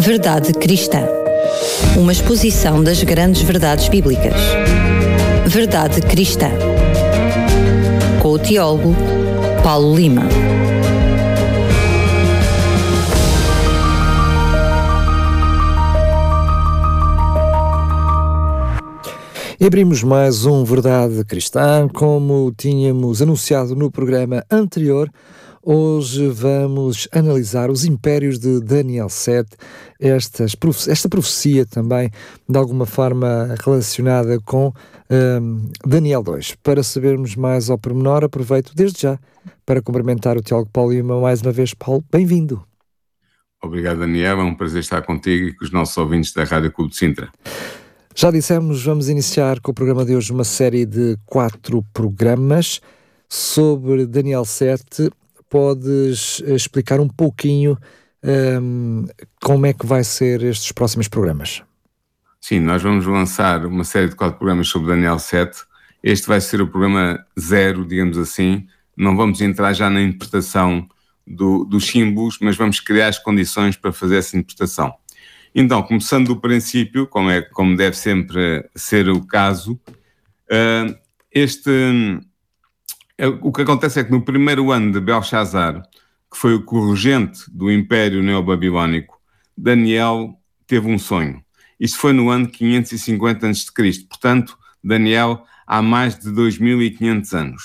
Verdade Cristã. Uma exposição das grandes verdades bíblicas. Verdade Cristã. Com o teólogo Paulo Lima. Abrimos mais um Verdade Cristã, como tínhamos anunciado no programa anterior. Hoje vamos analisar os impérios de Daniel 7, estas, esta profecia também de alguma forma relacionada com um, Daniel 2. Para sabermos mais ao pormenor, aproveito desde já para cumprimentar o Tiago Paulo Lima mais uma vez. Paulo, bem-vindo. Obrigado, Daniel. É um prazer estar contigo e com os nossos ouvintes da Rádio Clube de Sintra. Já dissemos, vamos iniciar com o programa de hoje uma série de quatro programas sobre Daniel 7. Podes explicar um pouquinho um, como é que vai ser estes próximos programas? Sim, nós vamos lançar uma série de quatro programas sobre Daniel 7. Este vai ser o programa zero, digamos assim. Não vamos entrar já na interpretação do, dos símbolos, mas vamos criar as condições para fazer essa interpretação. Então, começando do princípio, como, é, como deve sempre ser o caso, uh, este, o que acontece é que no primeiro ano de Belshazzar, que foi o corregente do Império Neobabilónico, Daniel teve um sonho. Isto foi no ano 550 a.C., portanto, Daniel há mais de 2500 anos.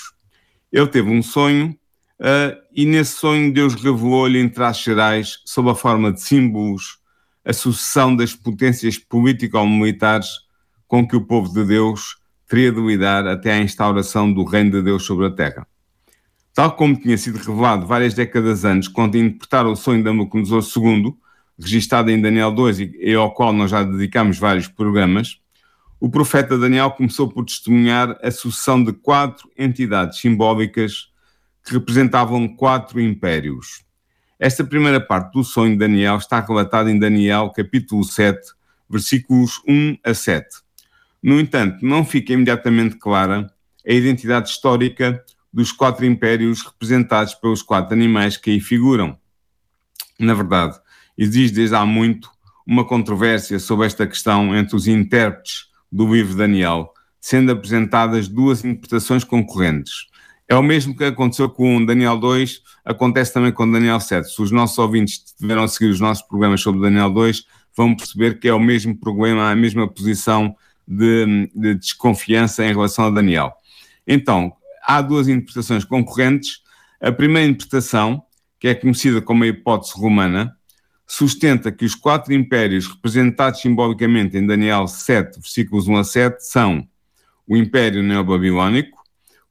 Ele teve um sonho uh, e nesse sonho Deus revelou-lhe em traços gerais, sob a forma de símbolos, a sucessão das potências político-militares com que o povo de Deus teria de lidar até à instauração do reino de Deus sobre a terra. Tal como tinha sido revelado várias décadas antes, quando interpretaram o sonho de Nabucodonosor II, registado em Daniel 2 e ao qual nós já dedicamos vários programas, o profeta Daniel começou por testemunhar a sucessão de quatro entidades simbólicas que representavam quatro impérios. Esta primeira parte do sonho de Daniel está relatada em Daniel, capítulo 7, versículos 1 a 7. No entanto, não fica imediatamente clara a identidade histórica dos quatro impérios representados pelos quatro animais que aí figuram. Na verdade, existe desde há muito uma controvérsia sobre esta questão entre os intérpretes do livro Daniel, sendo apresentadas duas interpretações concorrentes. É o mesmo que aconteceu com Daniel 2, acontece também com Daniel 7. Se os nossos ouvintes tiveram a seguir os nossos programas sobre Daniel 2, vão perceber que é o mesmo problema, a mesma posição de, de desconfiança em relação a Daniel. Então, há duas interpretações concorrentes. A primeira interpretação, que é conhecida como a hipótese romana, sustenta que os quatro impérios representados simbolicamente em Daniel 7, versículos 1 a 7, são o Império Neobabilónico,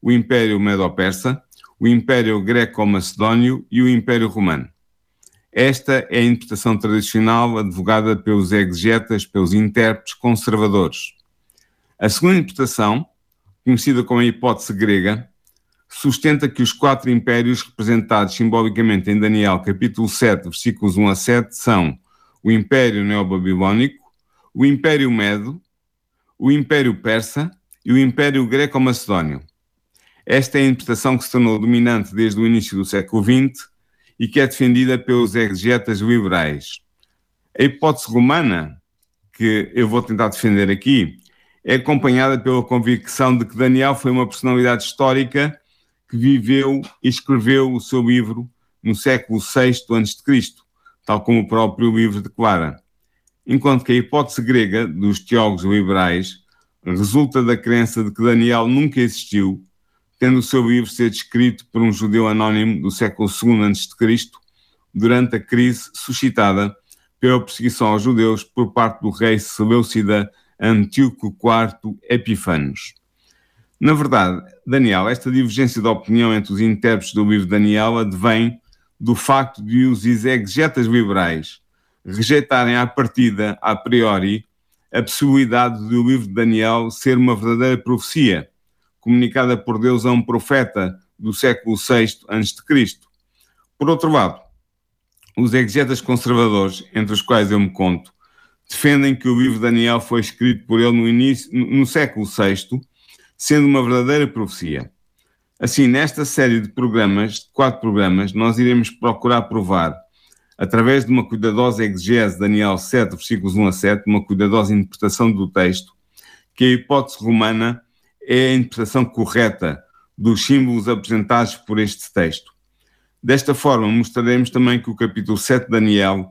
o Império Medo-Persa, o Império Greco-Macedónio e o Império Romano. Esta é a interpretação tradicional advogada pelos exegetas, pelos intérpretes conservadores. A segunda interpretação, conhecida como a hipótese grega, sustenta que os quatro impérios representados simbolicamente em Daniel capítulo 7, versículos 1 a 7 são o Império Neobabilónico, o Império Medo, o Império Persa e o Império Greco-Macedónio. Esta é a interpretação que se tornou dominante desde o início do século XX e que é defendida pelos exegetas liberais. A hipótese romana, que eu vou tentar defender aqui, é acompanhada pela convicção de que Daniel foi uma personalidade histórica que viveu e escreveu o seu livro no século VI a.C., tal como o próprio livro declara. Enquanto que a hipótese grega dos teólogos liberais resulta da crença de que Daniel nunca existiu tendo o seu livro sido escrito por um judeu anónimo do século II a.C., durante a crise suscitada pela perseguição aos judeus por parte do rei Seleucida Antíoco IV Epifanes. Na verdade, Daniel, esta divergência de opinião entre os intérpretes do livro de Daniel advém do facto de os exegetas liberais rejeitarem à partida, a priori, a possibilidade de o livro de Daniel ser uma verdadeira profecia, comunicada por Deus a um profeta do século VI a.C. Por outro lado, os exegetas conservadores, entre os quais eu me conto, defendem que o livro de Daniel foi escrito por ele no, início, no século VI, sendo uma verdadeira profecia. Assim, nesta série de programas, de quatro programas, nós iremos procurar provar através de uma cuidadosa exegese de Daniel 7, versículos 1 a 7, uma cuidadosa interpretação do texto, que a hipótese romana é a interpretação correta dos símbolos apresentados por este texto. Desta forma, mostraremos também que o capítulo 7 de Daniel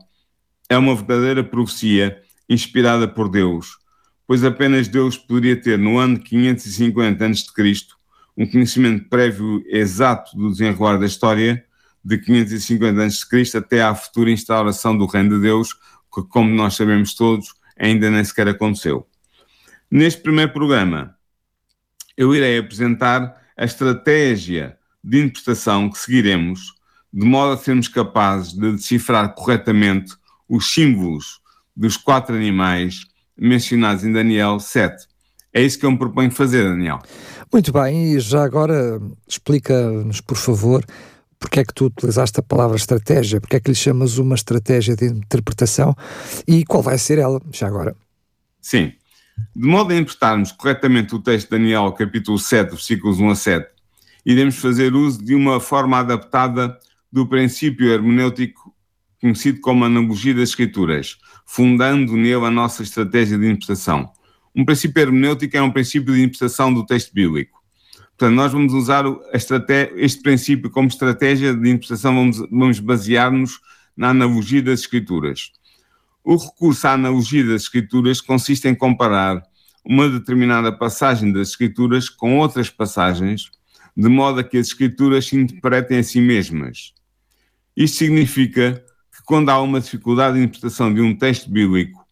é uma verdadeira profecia inspirada por Deus, pois apenas Deus poderia ter, no ano 550 a.C., um conhecimento prévio exato do desenrolar da história de 550 a.C. até à futura instauração do Reino de Deus, que, como nós sabemos todos, ainda nem sequer aconteceu. Neste primeiro programa, eu irei apresentar a estratégia de interpretação que seguiremos, de modo a sermos capazes de decifrar corretamente os símbolos dos quatro animais mencionados em Daniel 7. É isso que eu me proponho fazer, Daniel. Muito bem, e já agora explica-nos, por favor, porque é que tu utilizaste a palavra estratégia, porque é que lhe chamas uma estratégia de interpretação e qual vai ser ela, já agora? Sim. De modo a interpretarmos corretamente o texto de Daniel, capítulo 7, versículos 1 a 7, iremos fazer uso de uma forma adaptada do princípio hermenêutico conhecido como analogia das escrituras, fundando nele a nossa estratégia de interpretação. Um princípio hermenêutico é um princípio de interpretação do texto bíblico. Portanto, nós vamos usar este princípio como estratégia de interpretação, vamos, vamos basear-nos na analogia das escrituras. O recurso à analogia das escrituras consiste em comparar uma determinada passagem das escrituras com outras passagens, de modo a que as escrituras se interpretem a si mesmas. Isto significa quando há uma dificuldade de interpretação de um texto bíblico,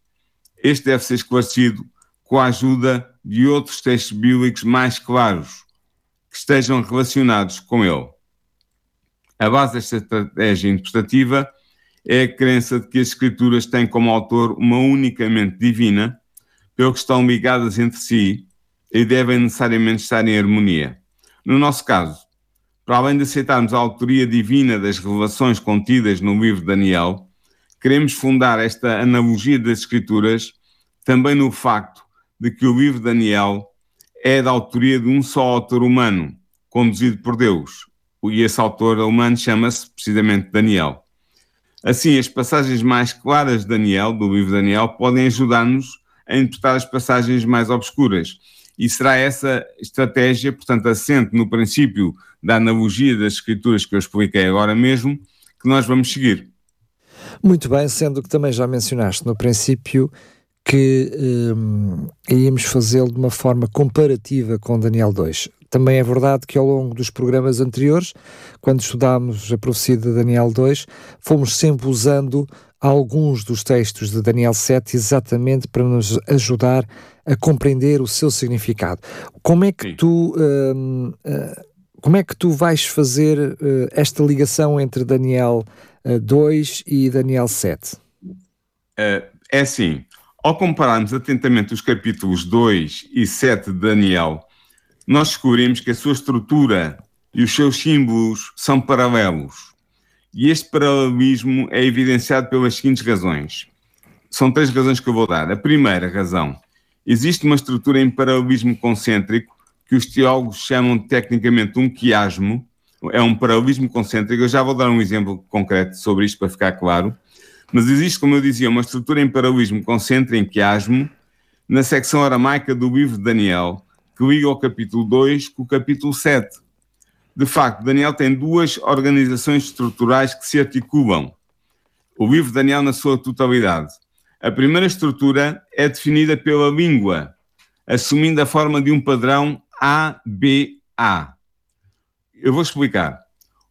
este deve ser esclarecido com a ajuda de outros textos bíblicos mais claros, que estejam relacionados com ele. A base desta estratégia interpretativa é a crença de que as Escrituras têm como autor uma unicamente divina, pelo que estão ligadas entre si e devem necessariamente estar em harmonia. No nosso caso, para além de aceitarmos a autoria divina das revelações contidas no livro de Daniel, queremos fundar esta analogia das Escrituras também no facto de que o livro de Daniel é da autoria de um só autor humano, conduzido por Deus, e esse autor humano chama-se precisamente Daniel. Assim, as passagens mais claras de Daniel, do livro de Daniel, podem ajudar-nos a interpretar as passagens mais obscuras. E será essa estratégia, portanto, assente no princípio da analogia das escrituras que eu expliquei agora mesmo, que nós vamos seguir. Muito bem, sendo que também já mencionaste no princípio que um, íamos fazê-lo de uma forma comparativa com Daniel 2. Também é verdade que ao longo dos programas anteriores, quando estudámos a profecia de Daniel 2, fomos sempre usando alguns dos textos de Daniel 7 exatamente para nos ajudar a compreender o seu significado. Como é que Sim. tu uh, uh, como é que tu vais fazer uh, esta ligação entre Daniel 2 e Daniel 7? é assim, ao compararmos atentamente os capítulos 2 e 7 de Daniel, nós descobrimos que a sua estrutura e os seus símbolos são paralelos. E este paralelismo é evidenciado pelas seguintes razões. São três razões que eu vou dar. A primeira razão, existe uma estrutura em paralelismo concêntrico que os teólogos chamam tecnicamente um quiasmo, é um paralelismo concêntrico. Eu já vou dar um exemplo concreto sobre isto para ficar claro. Mas existe, como eu dizia, uma estrutura em paralelismo concêntrico, em quiasmo, na secção aramaica do livro de Daniel, que liga o capítulo 2 com o capítulo 7. De facto, Daniel tem duas organizações estruturais que se articulam. O livro de Daniel na sua totalidade. A primeira estrutura é definida pela língua, assumindo a forma de um padrão ABA. Eu vou explicar.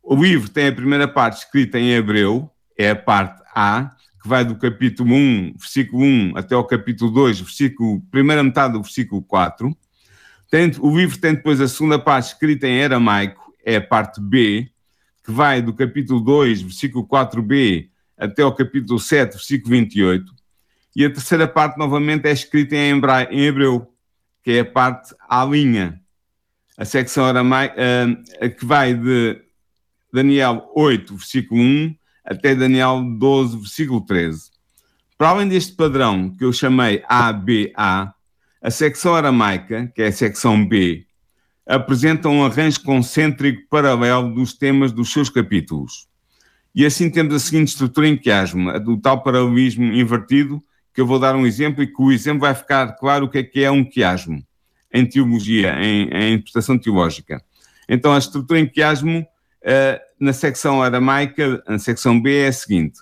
O livro tem a primeira parte escrita em hebreu, é a parte A, que vai do capítulo 1, versículo 1, até o capítulo 2, versículo, primeira metade do versículo 4. Tem, o livro tem depois a segunda parte escrita em aramaico, é a parte B, que vai do capítulo 2, versículo 4b, até o capítulo 7, versículo 28. E a terceira parte, novamente, é escrita em, hebreu, em hebreu que é a parte à linha. A secção aramaica, uh, que vai de Daniel 8, versículo 1, até Daniel 12, versículo 13. Para além deste padrão que eu chamei ABA, a secção aramaica, que é a secção B, apresenta um arranjo concêntrico paralelo dos temas dos seus capítulos. E assim temos a seguinte estrutura em quiasmo, do tal paralelismo invertido, que eu vou dar um exemplo e que o exemplo vai ficar claro o que é que é um quiasmo em teologia, em, em interpretação teológica. Então, a estrutura em quiasmo, uh, na secção aramaica, na secção B, é a seguinte: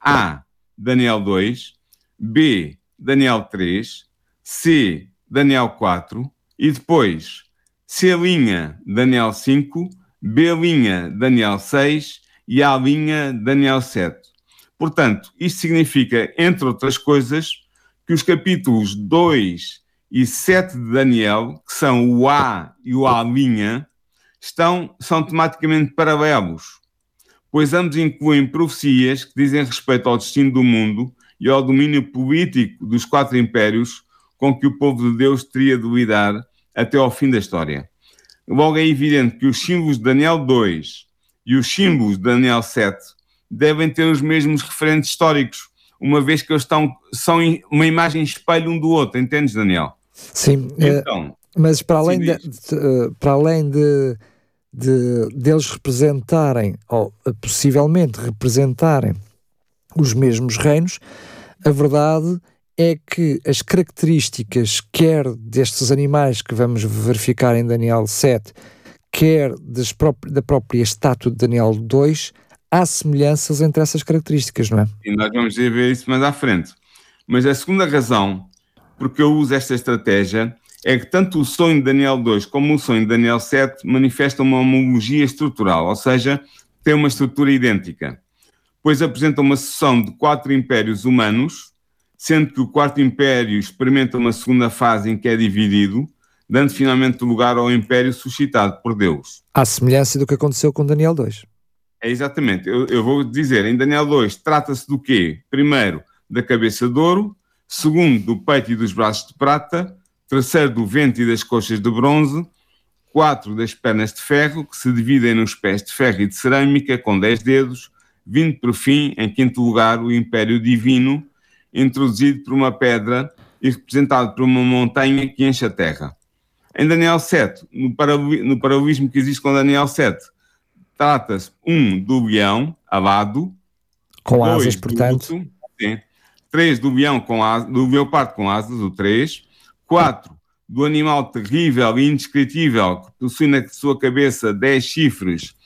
A, Daniel 2, B, Daniel 3, C, Daniel 4, e depois C', Daniel 5, B', Daniel 6 e A', Daniel 7. Portanto, isto significa, entre outras coisas, que os capítulos 2 e 7 de Daniel, que são o A e o A', estão, são tematicamente paralelos, pois ambos incluem profecias que dizem respeito ao destino do mundo e ao domínio político dos quatro impérios com que o povo de Deus teria de lidar até ao fim da história. Logo é evidente que os símbolos de Daniel 2 e os símbolos de Daniel 7 devem ter os mesmos referentes históricos, uma vez que eles estão, são uma imagem espelho um do outro, entendes, Daniel? Sim, eh, então, mas para além, de, de, eh, para além de, de, deles representarem, ou eh, possivelmente representarem, os mesmos reinos, a verdade é que as características, quer destes animais que vamos verificar em Daniel 7, quer da própria estátua de Daniel 2, há semelhanças entre essas características, não é? E nós vamos ver isso mais à frente. Mas a segunda razão porque eu uso esta estratégia é que tanto o sonho de Daniel 2 como o sonho de Daniel 7 manifestam uma homologia estrutural, ou seja, têm uma estrutura idêntica, pois apresentam uma sucessão de quatro impérios humanos sendo que o quarto império experimenta uma segunda fase em que é dividido, dando finalmente lugar ao império suscitado por Deus. À semelhança do que aconteceu com Daniel 2. É exatamente. Eu, eu vou dizer, em Daniel 2 trata-se do quê? Primeiro, da cabeça de ouro, segundo, do peito e dos braços de prata, terceiro, do ventre e das coxas de bronze, quatro, das pernas de ferro, que se dividem nos pés de ferro e de cerâmica, com dez dedos, vindo por fim, em quinto lugar, o império divino, introduzido por uma pedra e representado por uma montanha que enche a terra. Em Daniel 7, no, paralelismo que existe com Daniel 7, trata-se, um, do leão alado, com dois, asas, portanto. Urso, sim, três, do leão com asas, do leopardo com asas, o três, quatro, do animal terrível e indescritível que possui na sua cabeça dez chifres,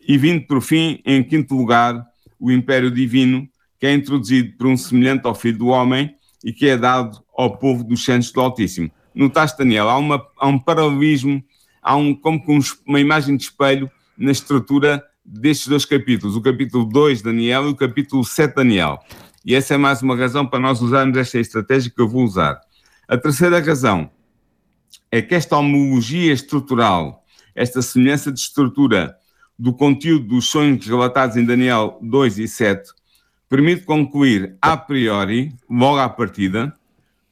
e vindo por fim, em quinto lugar, o império divino, que é introduzido por um semelhante ao Filho do Homem e que é dado ao povo dos santos do Altíssimo. Notaste, Daniel, há, uma, há um paralelismo, há um, como que um, uma imagem de espelho na estrutura destes dois capítulos, o capítulo 2 Daniel e o capítulo 7 Daniel. E essa é mais uma razão para nós usarmos esta estratégia que eu vou usar. A terceira razão é que esta homologia estrutural, esta semelhança de estrutura do conteúdo dos sonhos relatados em Daniel 2 e 7, permite concluir a priori, logo à partida,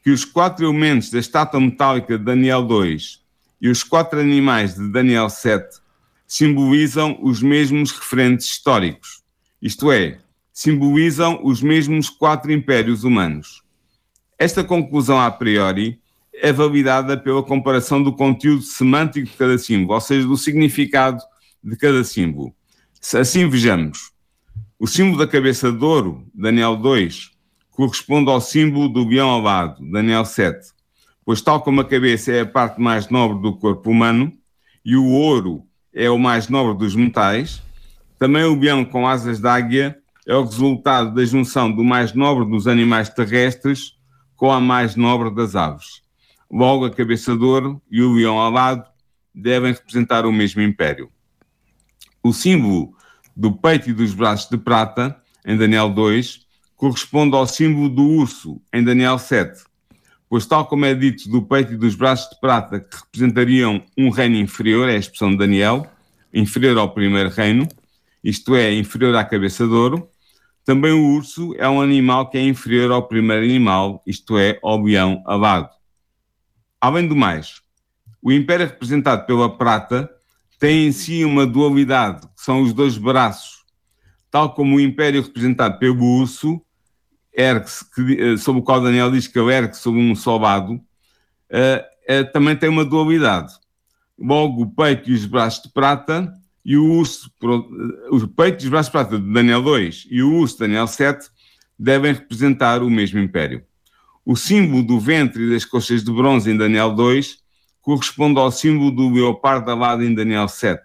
que os quatro elementos da estátua metálica de Daniel 2 e os quatro animais de Daniel 7 simbolizam os mesmos referentes históricos, isto é, simbolizam os mesmos quatro impérios humanos. Esta conclusão a priori é validada pela comparação do conteúdo semântico de cada símbolo, ou seja, do significado de cada símbolo. Assim vejamos, o símbolo da cabeça de ouro, Daniel 2, corresponde ao símbolo do leão alado, Daniel 7, pois tal como a cabeça é a parte mais nobre do corpo humano e o ouro é o mais nobre dos metais, também o leão com asas de águia é o resultado da junção do mais nobre dos animais terrestres com a mais nobre das aves. Logo, a cabeça de ouro e o leão alado devem representar o mesmo império. O símbolo do peito e dos braços de prata, em Daniel 2, corresponde ao símbolo do urso, em Daniel 7, pois, tal como é dito do peito e dos braços de prata, que representariam um reino inferior, é a expressão de Daniel, inferior ao primeiro reino, isto é, inferior à cabeça de ouro, também o urso é um animal que é inferior ao primeiro animal, isto é, ao leão alado. Além do mais, o império representado pela prata tem em si uma dualidade, que são os dois braços, tal como o império representado pelo urso, ergue-se, eh, sobre o qual Daniel diz que ele ergue sobre um soldado, uh, uh, também tem uma dualidade. Logo, o peito e os braços de prata e o urso, o peito e os braços de prata de Daniel 2 e o urso de Daniel 7 devem representar o mesmo império. O símbolo do ventre e das coxas de bronze em Daniel 2 corresponde ao símbolo do leopardo alado em Daniel 7,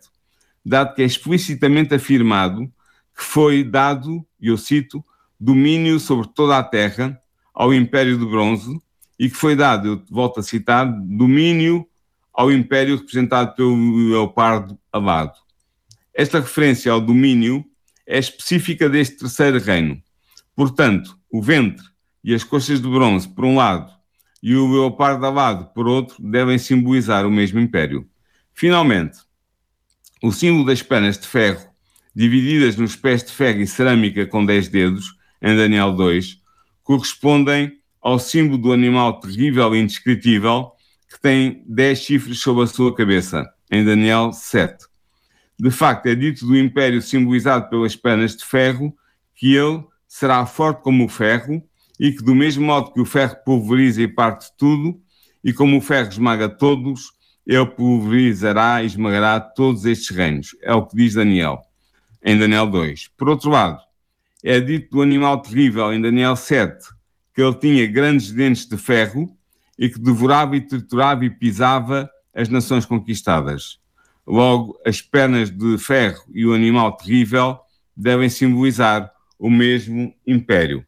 dado que é explicitamente afirmado que foi dado, e eu cito, domínio sobre toda a terra ao Império de Bronze e que foi dado, eu volto a citar, domínio ao Império representado pelo leopardo alado. Esta referência ao domínio é específica deste terceiro reino. Portanto, o ventre e as coxas de bronze, por um lado, e o leopardo alado, por outro, devem simbolizar o mesmo império. Finalmente, o símbolo das pernas de ferro, divididas nos pés de ferro e cerâmica com 10 dedos, em Daniel 2, correspondem ao símbolo do animal terrível e indescritível que tem 10 chifres sobre a sua cabeça, em Daniel 7. De facto, é dito do império simbolizado pelas pernas de ferro que ele será forte como o ferro e que, do mesmo modo que o ferro pulveriza e parte tudo, e como o ferro esmaga todos, ele pulverizará e esmagará todos estes reinos. É o que diz Daniel, em Daniel 2. Por outro lado, é dito do animal terrível, em Daniel 7, que ele tinha grandes dentes de ferro e que devorava e triturava e pisava as nações conquistadas. Logo, as pernas de ferro e o animal terrível devem simbolizar o mesmo império.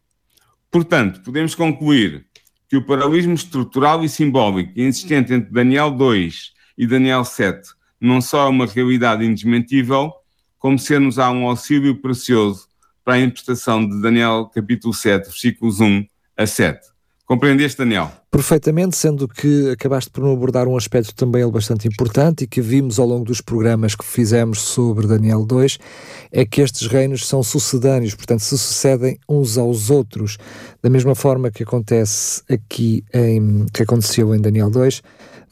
Portanto, podemos concluir que o paralelismo estrutural e simbólico existente entre Daniel 2 e Daniel 7 não só é uma realidade indesmentível, como ser-nos há um auxílio precioso para a interpretação de Daniel capítulo 7, versículos 1 a 7. Compreendeste, Daniel? Perfeitamente, sendo que acabaste por abordar um aspecto também bastante importante e que vimos ao longo dos programas que fizemos sobre Daniel 2, é que estes reinos são sucedâneos, portanto, se sucedem uns aos outros, da mesma forma que acontece aqui em, que aconteceu em Daniel 2,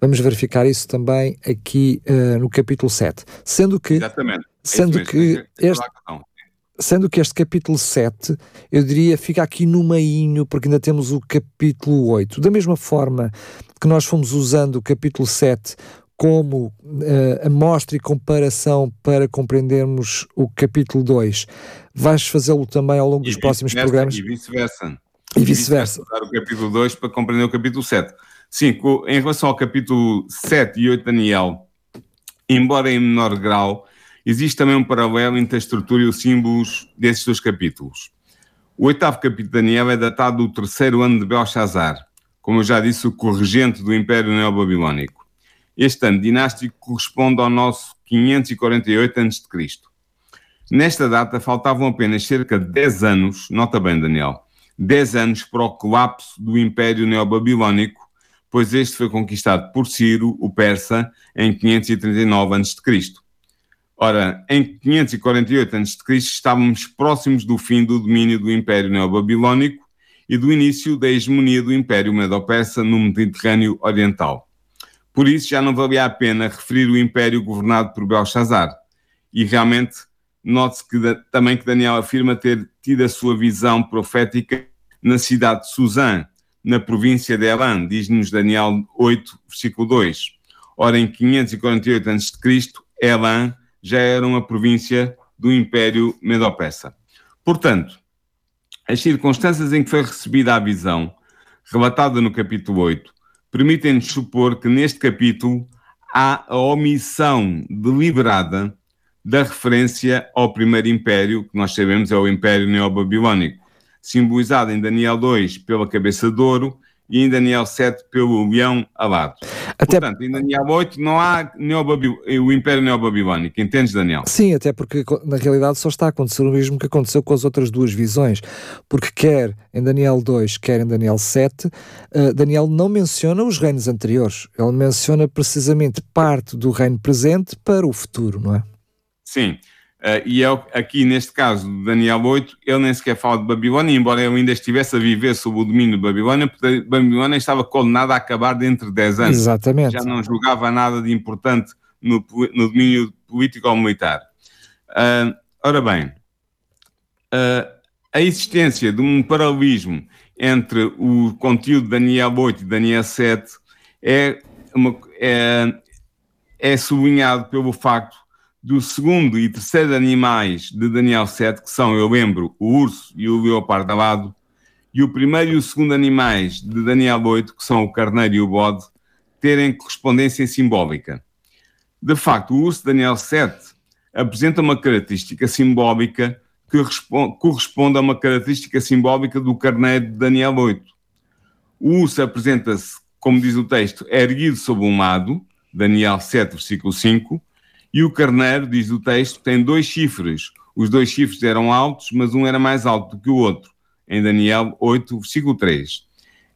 vamos verificar isso também aqui uh, no capítulo 7. Sendo que, Exatamente. É sendo que este, Sendo que este capítulo 7, eu diria, fica aqui no meinho, porque ainda temos o capítulo 8. Da mesma forma que nós fomos usando o capítulo 7 como uh, amostra e comparação para compreendermos o capítulo 2, vais fazê-lo também ao longo dos próximos programas? E vice-versa. E vice-versa. Usar o capítulo 2 para compreender o capítulo 7. Sim, em relação ao capítulo 7 e 8 de Daniel, embora em menor grau, Existe também um paralelo entre a estrutura e os símbolos desses dois capítulos. O oitavo capítulo de Daniel é datado do terceiro ano de Belshazzar, como eu já disse, o corregente do Império Neobabilónico. Este ano dinástico corresponde ao nosso 548 a.C. Nesta data faltavam apenas cerca de 10 anos, nota bem, Daniel, 10 anos para o colapso do Império Neobabilónico, pois este foi conquistado por Ciro, o persa, em 539 a.C. Ora, em 548 a.C. estávamos próximos do fim do domínio do Império Neobabilónico e do início da hegemonia do Império Medo-Persa no Mediterrâneo Oriental. Por isso já não valia a pena referir o Império governado por Belshazzar. E realmente, note-se que, também que Daniel afirma ter tido a sua visão profética na cidade de Suzã, na província de Elan, diz-nos Daniel 8, versículo 2. Ora, em 548 a.C., Elan já era uma província do Império Medo-Persa. Portanto, as circunstâncias em que foi recebida a visão, relatada no capítulo 8, permitem-nos supor que neste capítulo há a omissão deliberada da referência ao primeiro império, que nós sabemos é o Império Neobabilónico, simbolizado em Daniel 2 pela cabeça de ouro e em Daniel 7 pelo leão alado. Até... Portanto, em Daniel 8 não há o Império Neobabilónico, entendes, Daniel? Sim, até porque na realidade só está a acontecer o mesmo que aconteceu com as outras duas visões, porque quer em Daniel 2, quer em Daniel 7, uh, eh, Daniel não menciona os reinos anteriores, ele menciona precisamente parte do reino presente para o futuro, não é? Sim. Uh, e é aqui neste caso de Daniel 8, ele nem sequer fala de Babilónia, embora ele ainda estivesse a viver sob o domínio de Babilónia, porque Babilónia estava condenada a acabar dentro de 10 anos. Exatamente. Já não julgava nada de importante no, no domínio político ou militar. Uh, ora bem, uh, a existência de um paralelismo entre o conteúdo de Daniel 8 e Daniel 7 é, uma, é, é sublinhado pelo facto do segundo e terceiro animais de Daniel 7, que são, eu lembro, o urso e o leopardo alado, e o primeiro e o segundo animais de Daniel 8, que são o carneiro e o bode, terem correspondência simbólica. De facto, o urso de Daniel 7 apresenta uma característica simbólica que corresponde a uma característica simbólica do carneiro de Daniel 8. O urso apresenta-se, como diz o texto, erguido sobre um lado, Daniel 7, versículo 5, e o carneiro, diz o texto, tem dois chifres. Os dois chifres eram altos, mas um era mais alto do que o outro, em Daniel 8, versículo 3.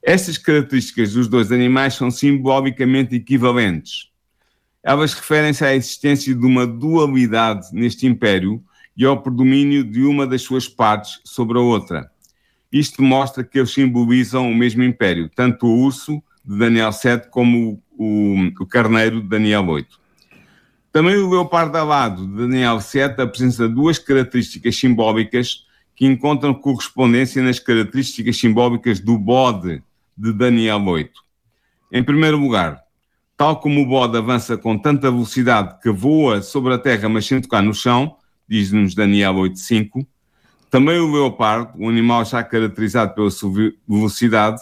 Estas características dos dois animais são simbolicamente equivalentes. Elas referem-se à existência de uma dualidade neste império e ao predomínio de uma das suas partes sobre a outra. Isto mostra que eles simbolizam o mesmo império, tanto o urso de Daniel 7 como o, o, o carneiro de Daniel 8. Também o leopardo alado de Daniel 7 apresenta duas características simbólicas que encontram correspondência nas características simbólicas do bode de Daniel 8. Em primeiro lugar, tal como o bode avança com tanta velocidade que voa sobre a terra mas sem tocar no chão, diz-nos Daniel 8.5, também o leopardo, um animal já caracterizado pela sua velocidade,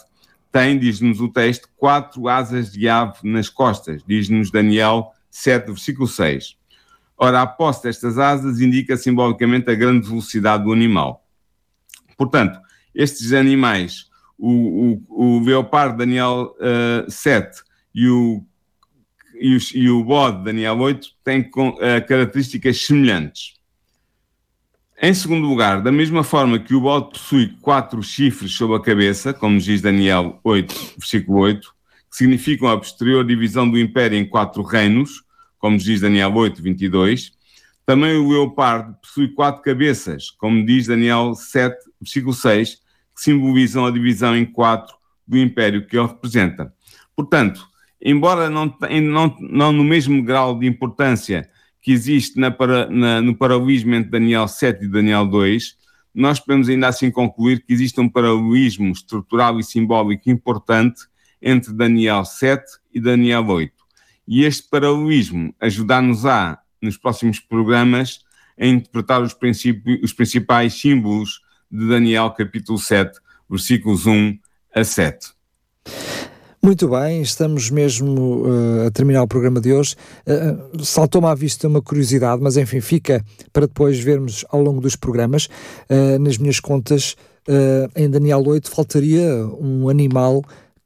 tem, diz-nos o texto, quatro asas de ave nas costas, diz-nos Daniel 7, versículo 6. Ora, a posse destas asas indica simbolicamente a grande velocidade do animal. Portanto, estes animais, o, o, o leopardo Daniel uh, eh, 7 e o, e, o, e o bode Daniel 8 têm uh, características semelhantes. Em segundo lugar, da mesma forma que o bode possui quatro chifres sobre a cabeça, como diz Daniel 8, versículo 8, significam a posterior divisão do império em quatro reinos, como diz Daniel 8, 22. Também o leopardo possui quatro cabeças, como diz Daniel 7, versículo 6, que simbolizam a divisão em quatro do império que ele representa. Portanto, embora não, não, não no mesmo grau de importância que existe na, na, no paralelismo entre Daniel 7 e Daniel 2, nós podemos ainda assim concluir que existe um paralelismo estrutural e simbólico importante entre Daniel 7 e Daniel 8. E este paralelismo ajudar-nos-á, nos próximos programas, a interpretar os, os principais símbolos de Daniel capítulo 7, versículos 1 a 7. Muito bem, estamos mesmo uh, a terminar o programa de hoje. Uh, Saltou-me à vista uma curiosidade, mas enfim, fica para depois vermos ao longo dos programas. Uh, nas minhas contas, em Daniel 8 faltaria um animal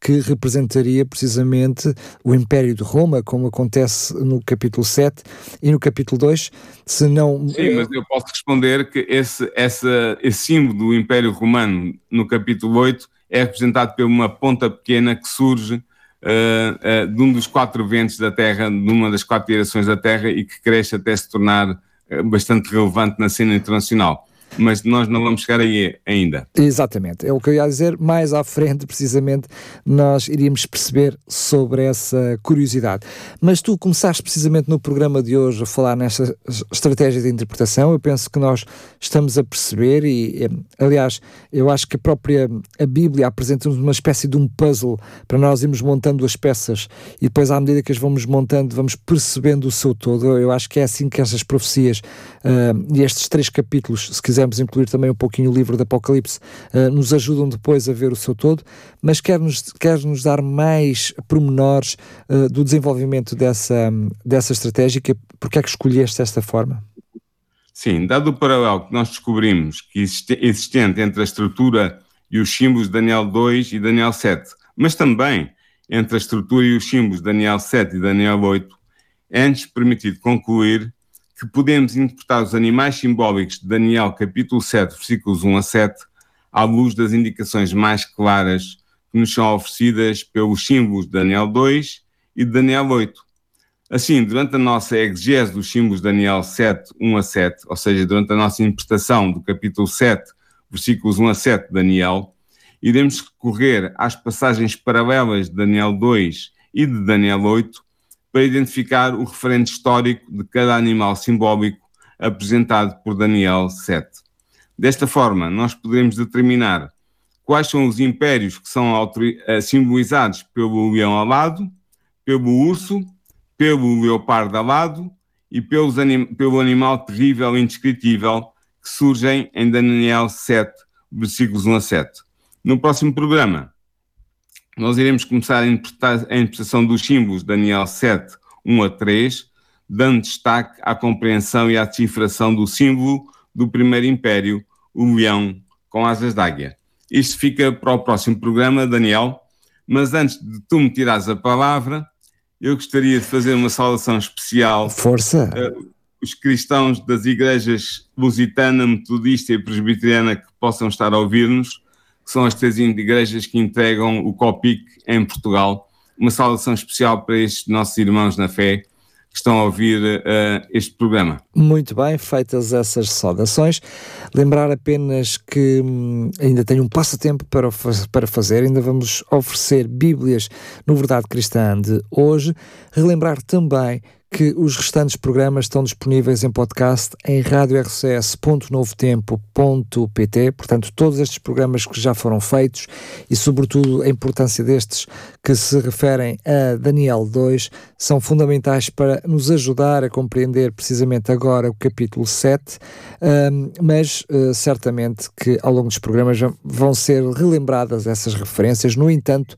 que representaria precisamente o Império de Roma, como acontece no capítulo 7 e no capítulo 2, se não... Sim, mas eu posso responder que esse, essa, esse símbolo do Império Romano no capítulo 8 é representado por uma ponta pequena que surge uh, uh, de um dos quatro ventos da Terra, de uma das quatro direções da Terra e que cresce até se tornar uh, bastante relevante na cena internacional mas nós não vamos chegar aí ainda. Exatamente, é o que eu ia dizer. Mais à frente, precisamente, nós iríamos perceber sobre essa curiosidade. Mas tu começaste precisamente no programa de hoje a falar nesta estratégia de interpretação. Eu penso que nós estamos a perceber, e eh, aliás, eu acho que a própria a Bíblia apresenta-nos uma espécie de um puzzle para nós irmos montando as peças e depois, à medida que as vamos montando, vamos percebendo o seu todo. Eu acho que é assim que essas profecias uh, e estes três capítulos, se quiser quisermos incluir também um pouquinho o livro do Apocalipse, uh, nos ajudam depois a ver o seu todo, mas quer-nos quer -nos dar mais pormenores uh, do desenvolvimento dessa, dessa estratégia, porque é que escolheste esta forma? Sim, dado o paralelo que nós descobrimos que existe, existente entre a estrutura e os símbolos de Daniel 2 e Daniel 7, mas também entre a estrutura e os símbolos de Daniel 7 e Daniel 8, é-nos permitido concluir que podemos interpretar os animais simbólicos de Daniel capítulo 7, versículos 1 a 7, à luz das indicações mais claras que nos são oferecidas pelos símbolos de Daniel 2 e de Daniel 8. Assim, durante a nossa exegese dos símbolos de Daniel 7, 1 a 7, ou seja, durante a nossa interpretação do capítulo 7, versículos 1 a 7 de Daniel, iremos recorrer às passagens paralelas de Daniel 2 e de Daniel 8 para identificar o referente histórico de cada animal simbólico apresentado por Daniel 7. Desta forma, nós poderemos determinar quais são os impérios que são eh, simbolizados pelo leão alado, pelo urso, pelo leopardo alado e anim, pelo animal terrível e indescritível que surgem em Daniel 7, versículos 1 a 7. No próximo programa, nós iremos começar a, interpretar, a interpretação dos símbolos Daniel 7, 1 a 3, dando destaque à compreensão e à decifração do símbolo do primeiro império, o leão com asas d'águia. Isto fica para o próximo programa, Daniel, mas antes de tu me tirares a palavra, eu gostaria de fazer uma saudação especial. Força! Uh, os cristãos das igrejas lusitana, metodista e presbiteriana que possam estar a ouvir-nos, que são as três igrejas que entregam o COPIC em Portugal. Uma saudação especial para estes nossos irmãos na fé que estão a ouvir uh, este programa. Muito bem, feitas essas saudações, lembrar apenas que hum, ainda tenho um passatempo para, para fazer, ainda vamos oferecer Bíblias no Verdade Cristã de hoje, relembrar também que os restantes programas estão disponíveis em podcast em radiorcs.novotempo.pt, portanto, todos estes programas que já foram feitos e, sobretudo, a importância destes que se referem a Daniel 2 são fundamentais para nos ajudar a compreender precisamente agora o capítulo 7, um, mas uh, certamente que ao longo dos programas vão ser relembradas essas referências. No entanto,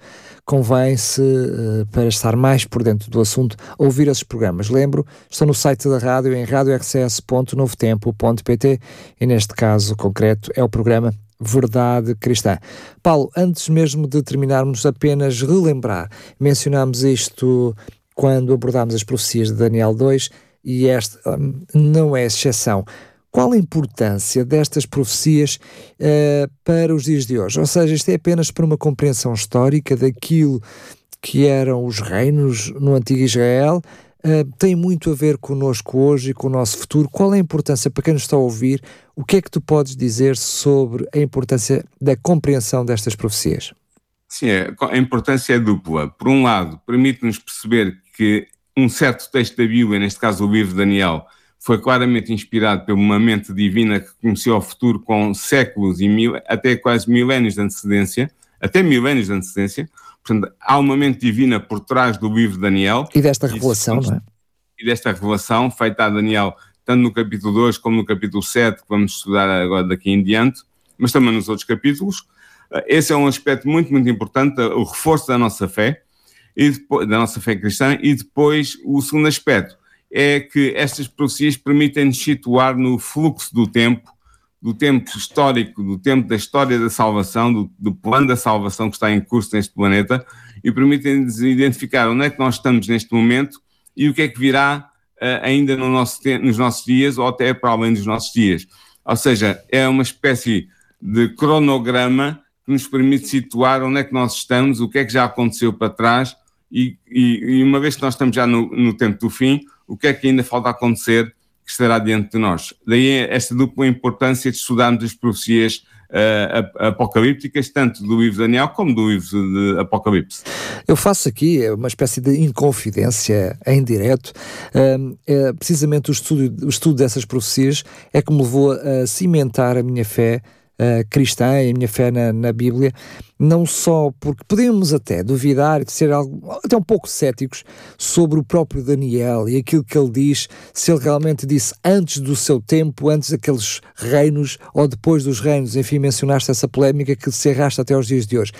convém-se, uh, para estar mais por dentro do assunto, ouvir esses programas. Lembro, estão no site da rádio, em radiorcs.novotempo.pt e neste caso concreto é o programa Verdade Cristã. Paulo, antes mesmo de terminarmos, apenas relembrar, mencionámos isto quando abordámos as profecias de Daniel 2 e esta um, não é exceção qual a importância destas profecias uh, para os dias de hoje? Ou seja, isto é apenas para uma compreensão histórica daquilo que eram os reinos no antigo Israel? Uh, tem muito a ver connosco hoje e com o nosso futuro. Qual é a importância para quem nos está a ouvir? O que é que tu podes dizer sobre a importância da compreensão destas profecias? Sim, é, a importância é dupla. Por um lado, permite-nos perceber que um certo texto da Bíblia, neste caso o livro de Daniel, foi claramente inspirado por uma mente divina que conheceu o futuro com séculos e mil, até quase milénios de antecedência, até milénios de antecedência. Portanto, há uma mente divina por trás do livro de Daniel. E desta revelação, não é? E desta revelação feita a Daniel, tanto no capítulo 2 como no capítulo 7, que vamos estudar agora daqui em diante, mas também nos outros capítulos. Esse é um aspecto muito, muito importante, o reforço da nossa fé, e depois, da nossa fé cristã, e depois o segundo aspecto, é que estas profecias permitem-nos situar no fluxo do tempo, do tempo histórico, do tempo da história da salvação, do, do plano da salvação que está em curso neste planeta, e permitem-nos identificar onde é que nós estamos neste momento e o que é que virá uh, ainda no nosso nos nossos dias ou até para além dos nossos dias. Ou seja, é uma espécie de cronograma que nos permite situar onde é que nós estamos, o que é que já aconteceu para trás, e, e, e uma vez que nós estamos já no, no tempo do fim, o que é que ainda falta acontecer que estará diante de nós. Daí esta dupla importância de estudarmos as profecias uh, apocalípticas, tanto do livro de Daniel como do livro de Apocalipse. Eu faço aqui uma espécie de inconfidência em direto. É, precisamente o estudo, o estudo dessas profecias é que me levou a cimentar a minha fé uh, cristã e a minha fé na, na, Bíblia, não só porque podemos até duvidar de ser algo, até um pouco céticos sobre o próprio Daniel e aquilo que ele diz, se ele realmente disse antes do seu tempo, antes daqueles reinos ou depois dos reinos, enfim, mencionaste essa polémica que se arrasta até aos dias de hoje.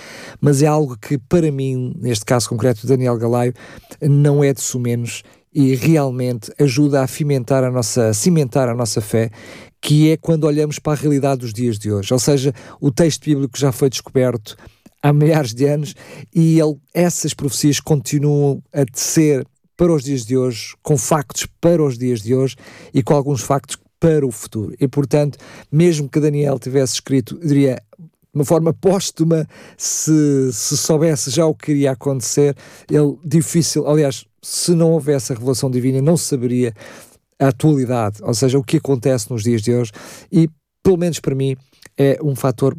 Mas é algo que, para mim, neste caso concreto, Daniel Galaio, não é de sumenos e realmente ajuda a a nossa, a cimentar a nossa fé que é quando olhamos para a realidade dos dias de hoje. Ou seja, o texto bíblico já foi descoberto há milhares de anos e ele, essas profecias continuam a tecer para os dias de hoje, com factos para os dias de hoje e com alguns factos para o futuro. E, portanto, mesmo que Daniel tivesse escrito, diria, de uma forma póstuma, se, se soubesse já o que iria acontecer, ele difícil, aliás, se não houvesse a revelação divina, não saberia a atualidade, ou seja, o que acontece nos dias de hoje, e pelo menos para mim é um fator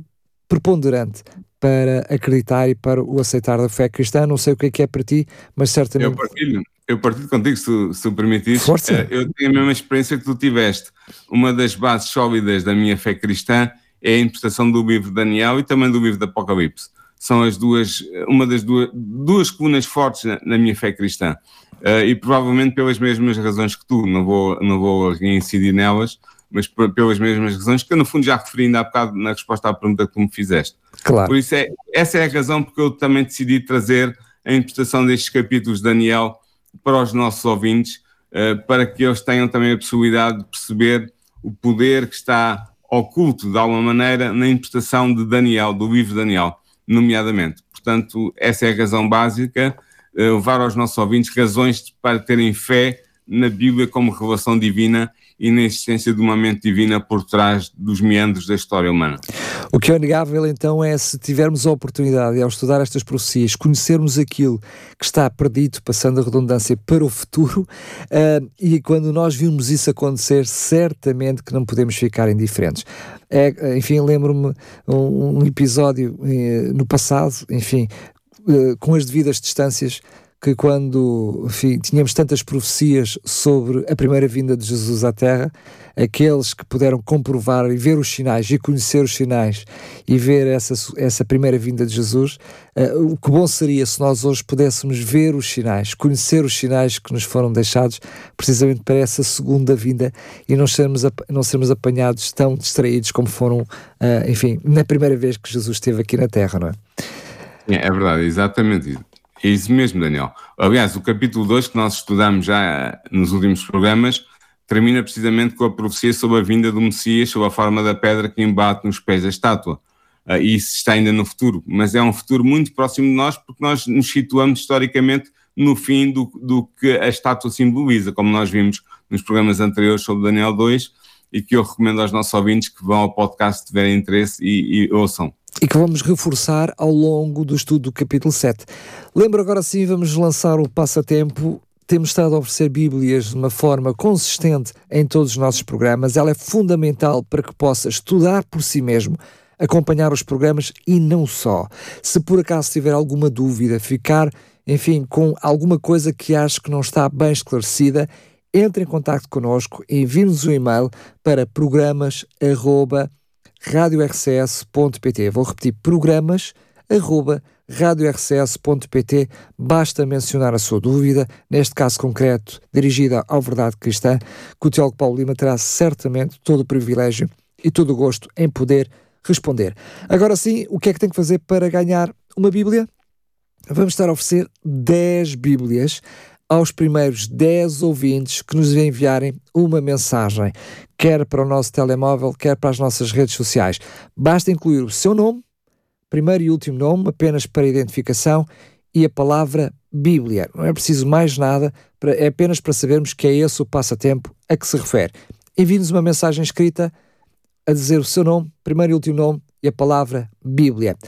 preponderante para acreditar e para o aceitar da fé cristã. Não sei o que é que é para ti, mas certamente. Eu partilho, eu partilho contigo, se, se permitires. Força. Eh, eu tenho a mesma experiência que tu tiveste. Uma das bases sólidas da minha fé cristã é a interpretação do livro de Daniel e também do livro de Apocalipse. São as duas, uma das duas, duas colunas fortes na, na minha fé cristã. Uh, e provavelmente pelas mesmas razões que tu, não vou, não vou incidir nelas, mas pelas mesmas razões que eu, no fundo, já referi ainda há bocado na resposta à pergunta que tu me fizeste. Claro. Por isso, é, essa é a razão porque eu também decidi trazer a interpretação destes capítulos de Daniel para os nossos ouvintes, uh, para que eles tenham também a possibilidade de perceber o poder que está oculto, de alguma maneira, na interpretação de Daniel, do livro de Daniel, nomeadamente. Portanto, essa é a razão básica, uh, levar aos nossos ouvintes razões para terem fé na Bíblia como revelação divina e na existência de uma mente divina por trás dos meandros da história humana. O que é inegável então é se tivermos a oportunidade, ao estudar estas profecias, conhecermos aquilo que está perdido, passando a redundância para o futuro, uh, e quando nós vimos isso acontecer, certamente que não podemos ficar indiferentes. É, enfim, lembro-me um, um, episódio eh, no passado, enfim, uh, com as devidas distâncias, que quando enfim, tínhamos tantas profecias sobre a primeira vinda de Jesus à Terra, aqueles que puderam comprovar e ver os sinais e conhecer os sinais e ver essa, essa primeira vinda de Jesus, uh, o que bom seria se nós hoje pudéssemos ver os sinais, conhecer os sinais que nos foram deixados precisamente para essa segunda vinda e não sermos, não sermos apanhados tão distraídos como foram, uh, enfim, na primeira vez que Jesus esteve aqui na Terra, não é? É, é verdade, exatamente isso. É isso mesmo, Daniel. Aliás, o capítulo 2 que nós estudamos já eh, nos últimos programas termina precisamente com a profecia sobre a vinda do Messias, sobre a forma da pedra que embate nos pés da estátua. Uh, isso está ainda no futuro, mas é um futuro muito próximo de nós porque nós nos situamos historicamente no fim do, do que a estátua simboliza, como nós vimos nos programas anteriores sobre Daniel 2 e que eu recomendo aos nossos ouvintes que vão ao podcast se tiverem interesse e, e ouçam e que vamos reforçar ao longo do estudo do capítulo 7. Lembro agora sim, vamos lançar o passatempo. Temos estado a oferecer Bíblias de uma forma consistente em todos os nossos programas. Ela é fundamental para que possa estudar por si mesmo, acompanhar os programas e não só. Se por acaso tiver alguma dúvida, ficar, enfim, com alguma coisa que acho que não está bem esclarecida, entre em contato connosco, envie-nos um e-mail para programas@ radiorcs.pt. Vou repetir, programas arroba radiorcs.pt. Basta mencionar a sua dúvida, neste caso concreto, dirigida ao Verdade Cristã, que o teólogo Paulo Lima terá certamente todo o privilégio e todo o gosto em poder responder. Agora sim, o que é que tem que fazer para ganhar uma Bíblia? Vamos estar a oferecer 10 Bíblias aos primeiros 10 ouvintes que nos enviarem uma mensagem, quer para o nosso telemóvel, quer para as nossas redes sociais. Basta incluir o seu nome, primeiro e último nome, apenas para identificação, e a palavra Bíblia. Não é preciso mais nada, é apenas para sabermos que é esse o passatempo a que se refere. Envie-nos uma mensagem escrita a dizer o seu nome, primeiro e último nome e a palavra Bíblia.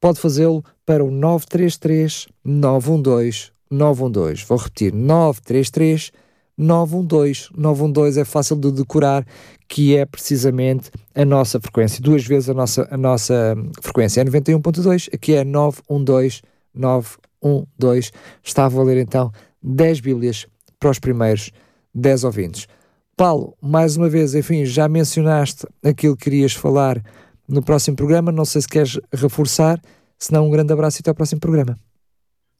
Pode fazê-lo para o 933 912 912. Vou repetir: 933 912. 912 é fácil de decorar, que é precisamente a nossa frequência. Duas vezes a nossa, a nossa frequência é 91.2, aqui é 912 912. Está a valer então 10 Bíblias para os primeiros 10 ouvintes. Paulo, mais uma vez, enfim, já mencionaste aquilo que querias falar no próximo programa. Não sei se queres reforçar, se não, um grande abraço e até ao próximo programa.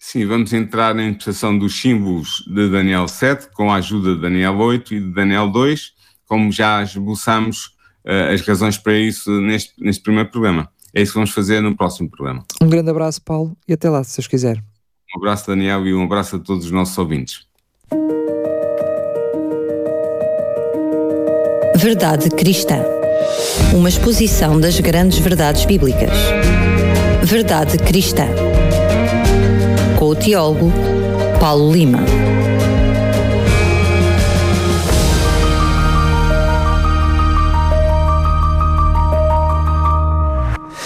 Sim, vamos entrar na interpretação dos símbolos de Daniel 7, com a ajuda de Daniel 8 e de Daniel 2, como já esboçamos uh, as razões para isso neste, neste primeiro programa. É isso que vamos fazer no próximo programa. Um grande abraço, Paulo, e até lá, se vocês quiser. Um abraço, Daniel, e um abraço a todos os nossos ouvintes. Verdade Cristã. Uma exposição das grandes verdades bíblicas. Verdade Cristã teólogo Paulo Lima.